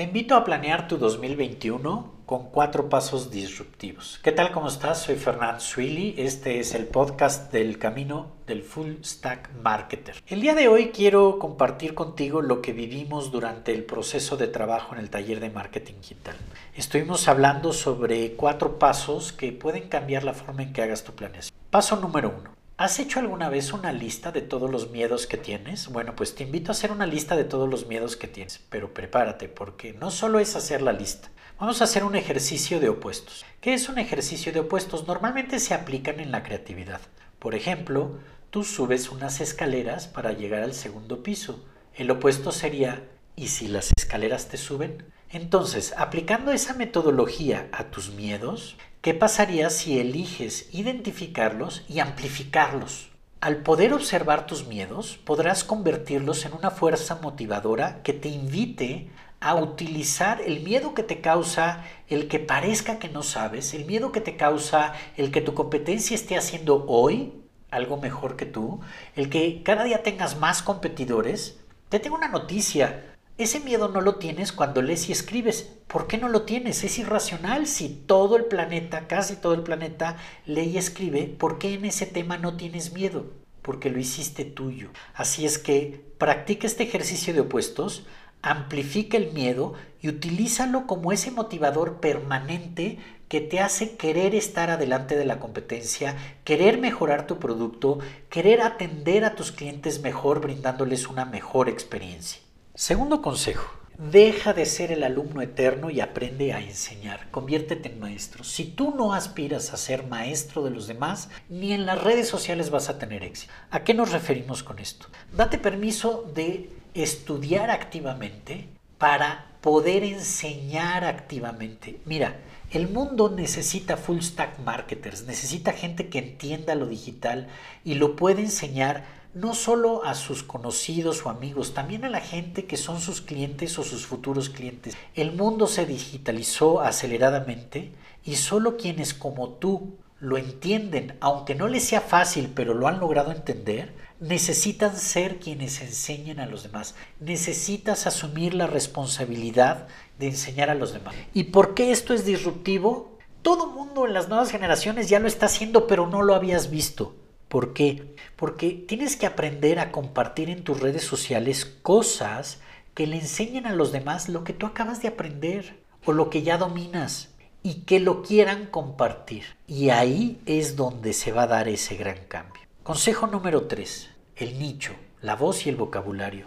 Te invito a planear tu 2021 con cuatro pasos disruptivos. ¿Qué tal? ¿Cómo estás? Soy Fernando Swilly. Este es el podcast del camino del Full Stack Marketer. El día de hoy quiero compartir contigo lo que vivimos durante el proceso de trabajo en el taller de marketing digital. Estuvimos hablando sobre cuatro pasos que pueden cambiar la forma en que hagas tu planeación. Paso número uno. ¿Has hecho alguna vez una lista de todos los miedos que tienes? Bueno, pues te invito a hacer una lista de todos los miedos que tienes, pero prepárate porque no solo es hacer la lista. Vamos a hacer un ejercicio de opuestos. ¿Qué es un ejercicio de opuestos? Normalmente se aplican en la creatividad. Por ejemplo, tú subes unas escaleras para llegar al segundo piso. El opuesto sería, ¿y si las escaleras te suben? Entonces, aplicando esa metodología a tus miedos, ¿qué pasaría si eliges identificarlos y amplificarlos? Al poder observar tus miedos, podrás convertirlos en una fuerza motivadora que te invite a utilizar el miedo que te causa el que parezca que no sabes, el miedo que te causa el que tu competencia esté haciendo hoy algo mejor que tú, el que cada día tengas más competidores. Te tengo una noticia, ese miedo no lo tienes cuando lees y escribes. ¿Por qué no lo tienes? Es irracional. Si todo el planeta, casi todo el planeta, lee y escribe, ¿por qué en ese tema no tienes miedo? Porque lo hiciste tuyo. Así es que practica este ejercicio de opuestos, amplifica el miedo y utilízalo como ese motivador permanente que te hace querer estar adelante de la competencia, querer mejorar tu producto, querer atender a tus clientes mejor, brindándoles una mejor experiencia. Segundo consejo, deja de ser el alumno eterno y aprende a enseñar. Conviértete en maestro. Si tú no aspiras a ser maestro de los demás, ni en las redes sociales vas a tener éxito. ¿A qué nos referimos con esto? Date permiso de estudiar activamente para poder enseñar activamente. Mira, el mundo necesita full stack marketers, necesita gente que entienda lo digital y lo puede enseñar no solo a sus conocidos o amigos, también a la gente que son sus clientes o sus futuros clientes. El mundo se digitalizó aceleradamente y solo quienes como tú lo entienden, aunque no les sea fácil, pero lo han logrado entender, necesitan ser quienes enseñen a los demás. Necesitas asumir la responsabilidad de enseñar a los demás. ¿Y por qué esto es disruptivo? Todo mundo en las nuevas generaciones ya lo está haciendo, pero no lo habías visto. ¿Por qué? Porque tienes que aprender a compartir en tus redes sociales cosas que le enseñen a los demás lo que tú acabas de aprender o lo que ya dominas y que lo quieran compartir. Y ahí es donde se va a dar ese gran cambio. Consejo número 3. El nicho, la voz y el vocabulario.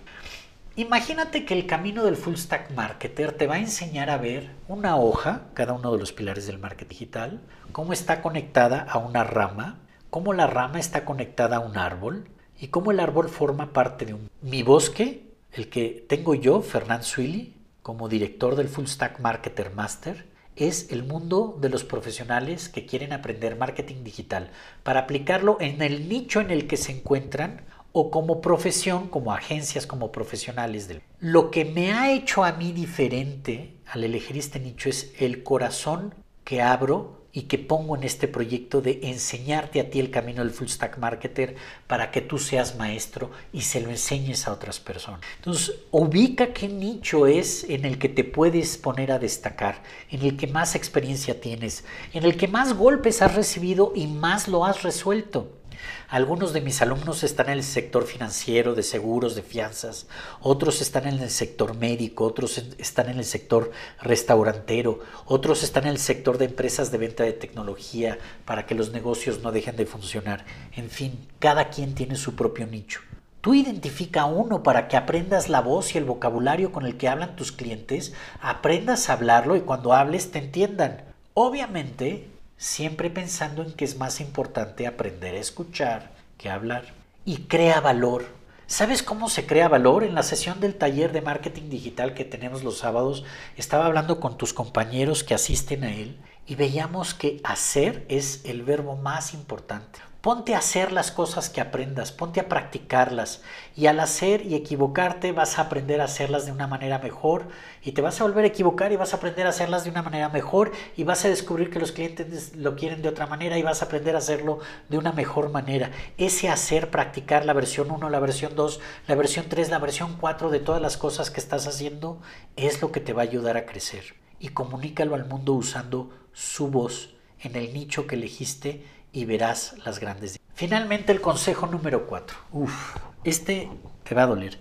Imagínate que el camino del full stack marketer te va a enseñar a ver una hoja, cada uno de los pilares del marketing digital, cómo está conectada a una rama, cómo la rama está conectada a un árbol y cómo el árbol forma parte de un... Mi bosque, el que tengo yo, Fernand Swilly, como director del Full Stack Marketer Master, es el mundo de los profesionales que quieren aprender marketing digital para aplicarlo en el nicho en el que se encuentran o como profesión, como agencias, como profesionales. Del... Lo que me ha hecho a mí diferente al elegir este nicho es el corazón que abro y que pongo en este proyecto de enseñarte a ti el camino del full stack marketer para que tú seas maestro y se lo enseñes a otras personas. Entonces, ubica qué nicho es en el que te puedes poner a destacar, en el que más experiencia tienes, en el que más golpes has recibido y más lo has resuelto. Algunos de mis alumnos están en el sector financiero, de seguros, de fianzas, otros están en el sector médico, otros están en el sector restaurantero, otros están en el sector de empresas de venta de tecnología para que los negocios no dejen de funcionar. En fin, cada quien tiene su propio nicho. Tú identifica uno para que aprendas la voz y el vocabulario con el que hablan tus clientes, aprendas a hablarlo y cuando hables te entiendan. Obviamente, siempre pensando en que es más importante aprender a escuchar que hablar. Y crea valor. ¿Sabes cómo se crea valor? En la sesión del taller de marketing digital que tenemos los sábados, estaba hablando con tus compañeros que asisten a él y veíamos que hacer es el verbo más importante. Ponte a hacer las cosas que aprendas, ponte a practicarlas y al hacer y equivocarte vas a aprender a hacerlas de una manera mejor y te vas a volver a equivocar y vas a aprender a hacerlas de una manera mejor y vas a descubrir que los clientes lo quieren de otra manera y vas a aprender a hacerlo de una mejor manera. Ese hacer, practicar la versión 1, la versión 2, la versión 3, la versión 4 de todas las cosas que estás haciendo es lo que te va a ayudar a crecer. Y comunícalo al mundo usando su voz en el nicho que elegiste y verás las grandes. Finalmente el consejo número 4. Uf, este te va a doler.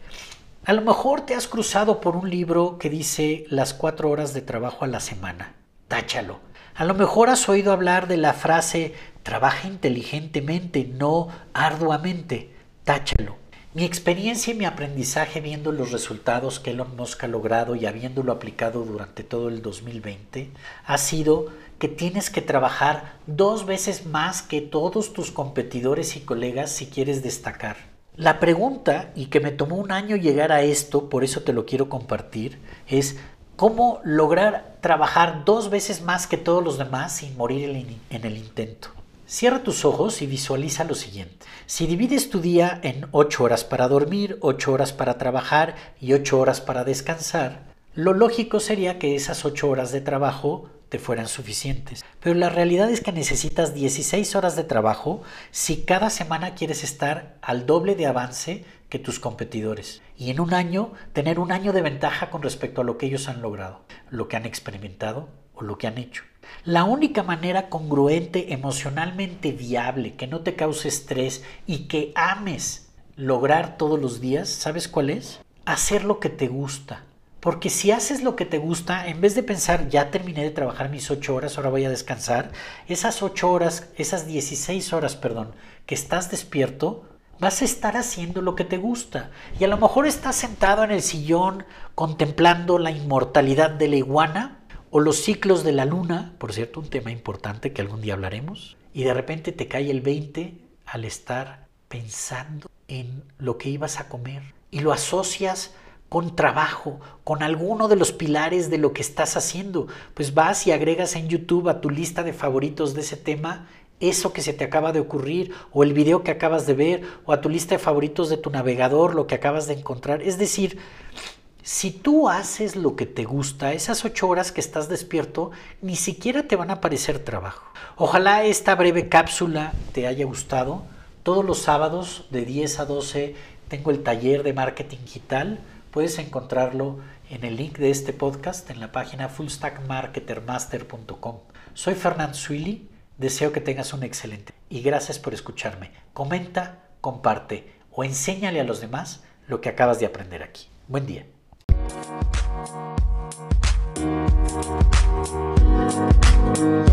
A lo mejor te has cruzado por un libro que dice las cuatro horas de trabajo a la semana. Táchalo. A lo mejor has oído hablar de la frase trabaja inteligentemente, no arduamente. Táchalo. Mi experiencia y mi aprendizaje viendo los resultados que Elon Musk ha logrado y habiéndolo aplicado durante todo el 2020 ha sido que tienes que trabajar dos veces más que todos tus competidores y colegas si quieres destacar. La pregunta, y que me tomó un año llegar a esto, por eso te lo quiero compartir, es cómo lograr trabajar dos veces más que todos los demás sin morir en el intento. Cierra tus ojos y visualiza lo siguiente. Si divides tu día en 8 horas para dormir, 8 horas para trabajar y 8 horas para descansar, lo lógico sería que esas 8 horas de trabajo te fueran suficientes. Pero la realidad es que necesitas 16 horas de trabajo si cada semana quieres estar al doble de avance que tus competidores. Y en un año tener un año de ventaja con respecto a lo que ellos han logrado, lo que han experimentado o lo que han hecho. La única manera congruente, emocionalmente viable, que no te cause estrés y que ames lograr todos los días, ¿sabes cuál es? Hacer lo que te gusta porque si haces lo que te gusta, en vez de pensar, ya terminé de trabajar mis ocho horas, ahora voy a descansar, esas ocho horas, esas 16 horas, perdón, que estás despierto, vas a estar haciendo lo que te gusta. Y a lo mejor estás sentado en el sillón contemplando la inmortalidad de la iguana o los ciclos de la luna, por cierto, un tema importante que algún día hablaremos, y de repente te cae el 20 al estar pensando en lo que ibas a comer y lo asocias con trabajo, con alguno de los pilares de lo que estás haciendo. Pues vas y agregas en YouTube a tu lista de favoritos de ese tema eso que se te acaba de ocurrir o el video que acabas de ver o a tu lista de favoritos de tu navegador lo que acabas de encontrar. Es decir, si tú haces lo que te gusta, esas ocho horas que estás despierto, ni siquiera te van a parecer trabajo. Ojalá esta breve cápsula te haya gustado. Todos los sábados de 10 a 12 tengo el taller de marketing digital Puedes encontrarlo en el link de este podcast en la página fullstackmarketermaster.com. Soy Fernand Swilly, deseo que tengas un excelente y gracias por escucharme. Comenta, comparte o enséñale a los demás lo que acabas de aprender aquí. Buen día. Thank you.